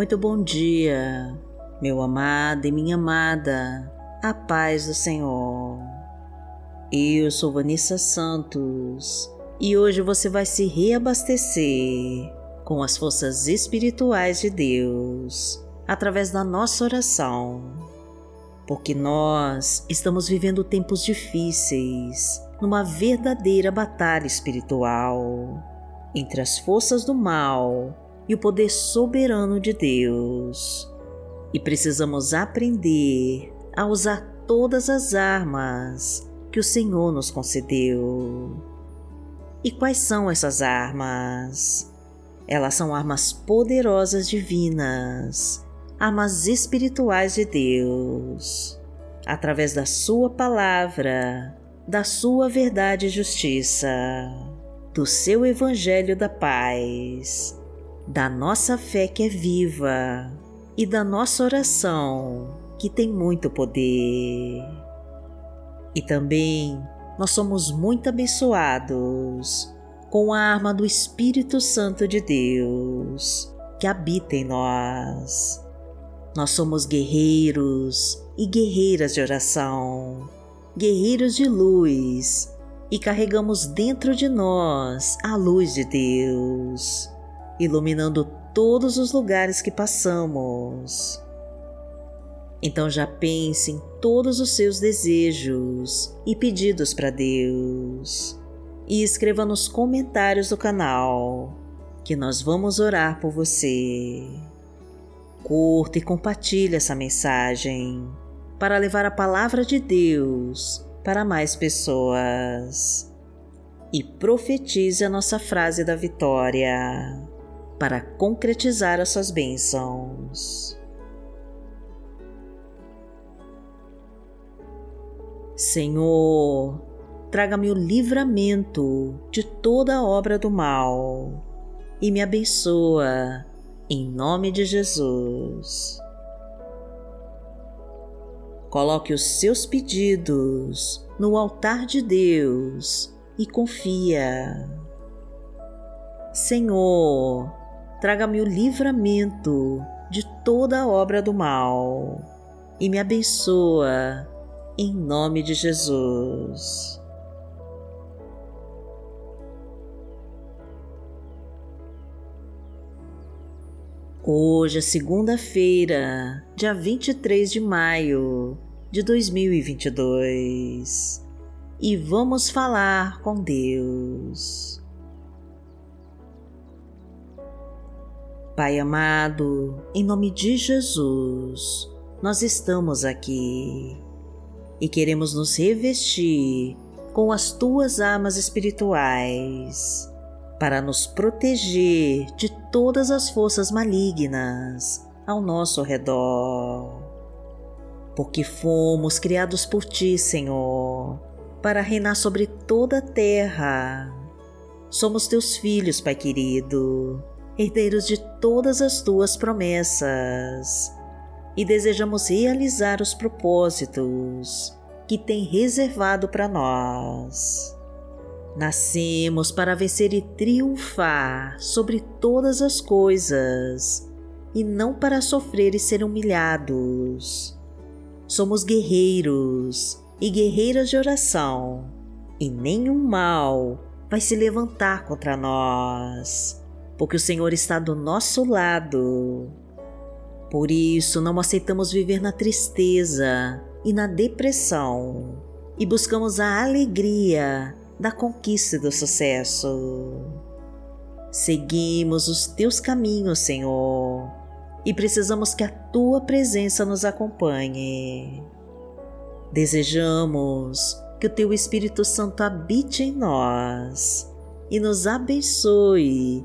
Muito bom dia, meu amado e minha amada, a paz do Senhor. Eu sou Vanessa Santos e hoje você vai se reabastecer com as forças espirituais de Deus através da nossa oração. Porque nós estamos vivendo tempos difíceis, numa verdadeira batalha espiritual entre as forças do mal e o poder soberano de Deus. E precisamos aprender a usar todas as armas que o Senhor nos concedeu. E quais são essas armas? Elas são armas poderosas divinas, armas espirituais de Deus, através da Sua palavra, da Sua verdade e justiça, do Seu Evangelho da paz, da nossa fé que é viva e da nossa oração que tem muito poder. E também nós somos muito abençoados com a arma do Espírito Santo de Deus que habita em nós. Nós somos guerreiros e guerreiras de oração, guerreiros de luz e carregamos dentro de nós a luz de Deus, iluminando todos os lugares que passamos. Então já pense em todos os seus desejos e pedidos para Deus e escreva nos comentários do canal que nós vamos orar por você. Curta e compartilhe essa mensagem para levar a palavra de Deus para mais pessoas. E profetize a nossa frase da vitória para concretizar as suas bênçãos. Senhor, traga-me o livramento de toda obra do mal e me abençoa, em nome de Jesus. Coloque os seus pedidos no altar de Deus e confia. Senhor, traga-me o livramento de toda obra do mal e me abençoa em nome de Jesus. Hoje é segunda-feira, dia 23 de maio de 2022 e vamos falar com Deus. Pai amado, em nome de Jesus, nós estamos aqui e queremos nos revestir com as tuas armas espirituais para nos proteger de todas as forças malignas ao nosso redor. Porque fomos criados por ti, Senhor, para reinar sobre toda a terra. Somos teus filhos, Pai querido, herdeiros de todas as tuas promessas e desejamos realizar os propósitos que tem reservado para nós. Nascemos para vencer e triunfar sobre todas as coisas e não para sofrer e ser humilhados. Somos guerreiros e guerreiras de oração, e nenhum mal vai se levantar contra nós, porque o Senhor está do nosso lado por isso, não aceitamos viver na tristeza e na depressão e buscamos a alegria da conquista e do sucesso. Seguimos os teus caminhos, Senhor, e precisamos que a tua presença nos acompanhe. Desejamos que o teu Espírito Santo habite em nós e nos abençoe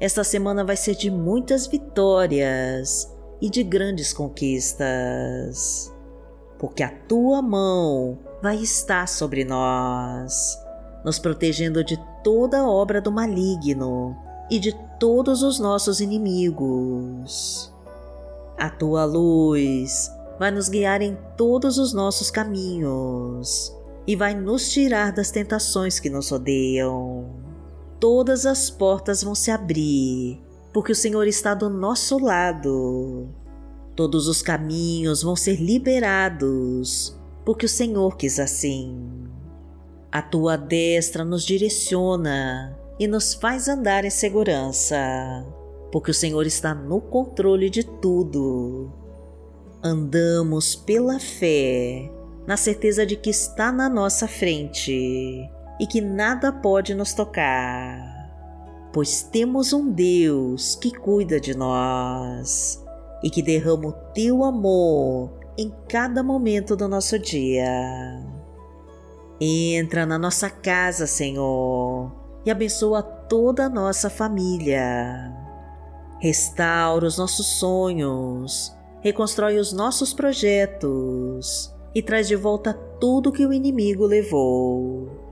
esta semana vai ser de muitas vitórias e de grandes conquistas, porque a tua mão vai estar sobre nós, nos protegendo de toda obra do maligno e de todos os nossos inimigos. A tua luz vai nos guiar em todos os nossos caminhos e vai nos tirar das tentações que nos rodeiam. Todas as portas vão se abrir, porque o Senhor está do nosso lado. Todos os caminhos vão ser liberados, porque o Senhor quis assim. A tua destra nos direciona e nos faz andar em segurança, porque o Senhor está no controle de tudo. Andamos pela fé, na certeza de que está na nossa frente e que nada pode nos tocar pois temos um Deus que cuida de nós e que derrama o teu amor em cada momento do nosso dia. Entra na nossa casa, Senhor, e abençoa toda a nossa família. Restaura os nossos sonhos, reconstrói os nossos projetos e traz de volta tudo que o inimigo levou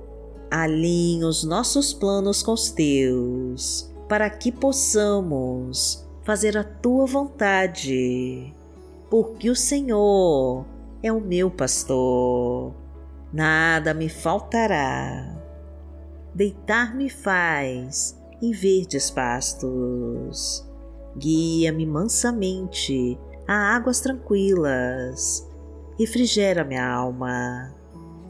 alinhe os nossos planos com os teus, para que possamos fazer a tua vontade, porque o Senhor é o meu pastor, nada me faltará. Deitar-me faz em verdes pastos, guia-me mansamente a águas tranquilas, refrigera minha alma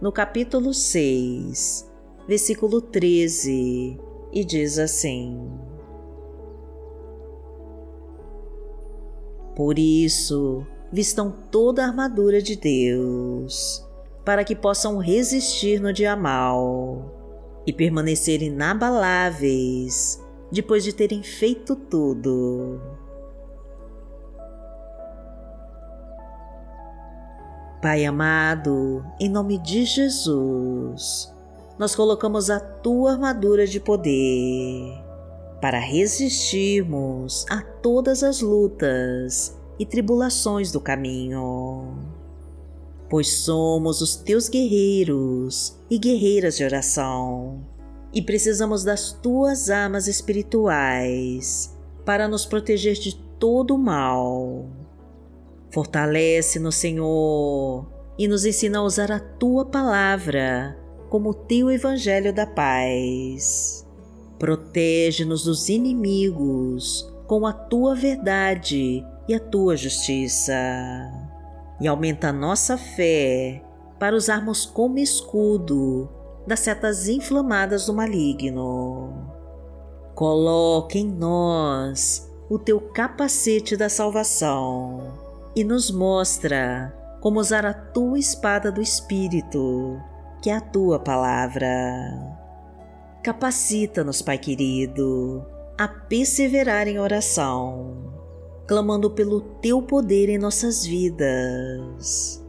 no capítulo 6, versículo 13, e diz assim: Por isso, vistam toda a armadura de Deus, para que possam resistir no dia mal e permanecer inabaláveis depois de terem feito tudo. Pai amado, em nome de Jesus, nós colocamos a tua armadura de poder para resistirmos a todas as lutas e tribulações do caminho. Pois somos os teus guerreiros e guerreiras de oração e precisamos das tuas armas espirituais para nos proteger de todo o mal Fortalece-nos, Senhor, e nos ensina a usar a tua palavra como teu evangelho da paz. Protege-nos dos inimigos com a tua verdade e a tua justiça. E aumenta a nossa fé para usarmos como escudo das setas inflamadas do maligno. Coloque em nós o teu capacete da salvação e nos mostra como usar a tua espada do Espírito, que é a tua palavra. Capacita-nos, Pai querido, a perseverar em oração, clamando pelo teu poder em nossas vidas.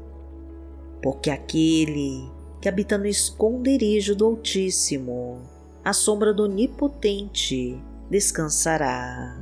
porque aquele que habita no esconderijo do Altíssimo, à sombra do Onipotente, descansará.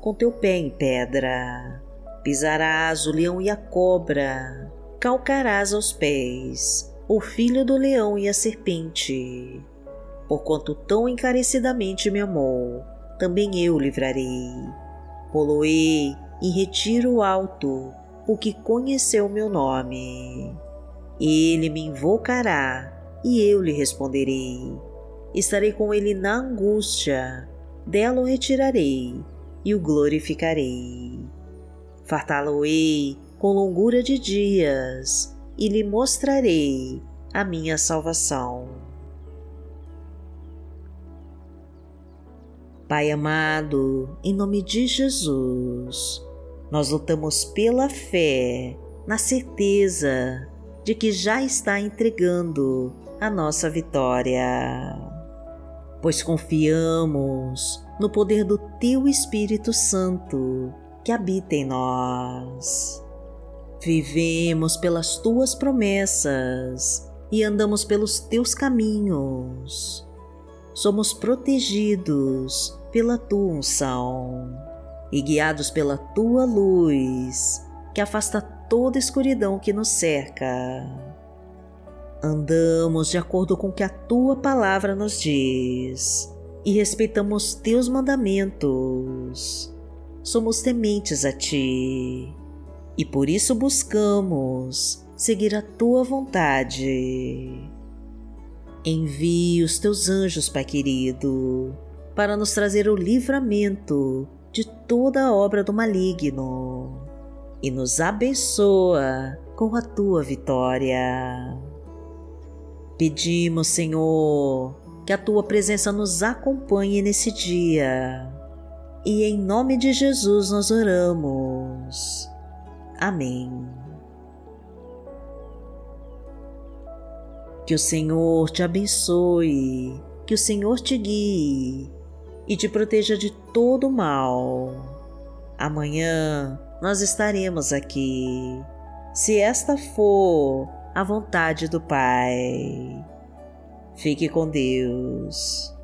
com teu pé em pedra. Pisarás o leão e a cobra, calcarás aos pés o filho do leão e a serpente. Porquanto tão encarecidamente me amou, também eu livrarei. Poloei em retiro alto, o que conheceu meu nome. Ele me invocará e eu lhe responderei. Estarei com ele na angústia, dela o retirarei e o glorificarei. Fartá-lo-ei com longura de dias e lhe mostrarei a minha salvação. Pai amado, em nome de Jesus, nós lutamos pela fé, na certeza de que já está entregando a nossa vitória. Pois confiamos no poder do Teu Espírito Santo que habita em nós. Vivemos pelas Tuas promessas e andamos pelos Teus caminhos. Somos protegidos pela Tua unção e guiados pela Tua luz que afasta toda escuridão que nos cerca. Andamos de acordo com o que a tua palavra nos diz e respeitamos teus mandamentos. Somos tementes a ti e por isso buscamos seguir a tua vontade. Envie os teus anjos, Pai querido, para nos trazer o livramento de toda a obra do maligno e nos abençoa com a tua vitória. Pedimos, Senhor, que a tua presença nos acompanhe nesse dia e em nome de Jesus nós oramos. Amém. Que o Senhor te abençoe, que o Senhor te guie e te proteja de todo mal. Amanhã nós estaremos aqui, se esta for a vontade do Pai. Fique com Deus.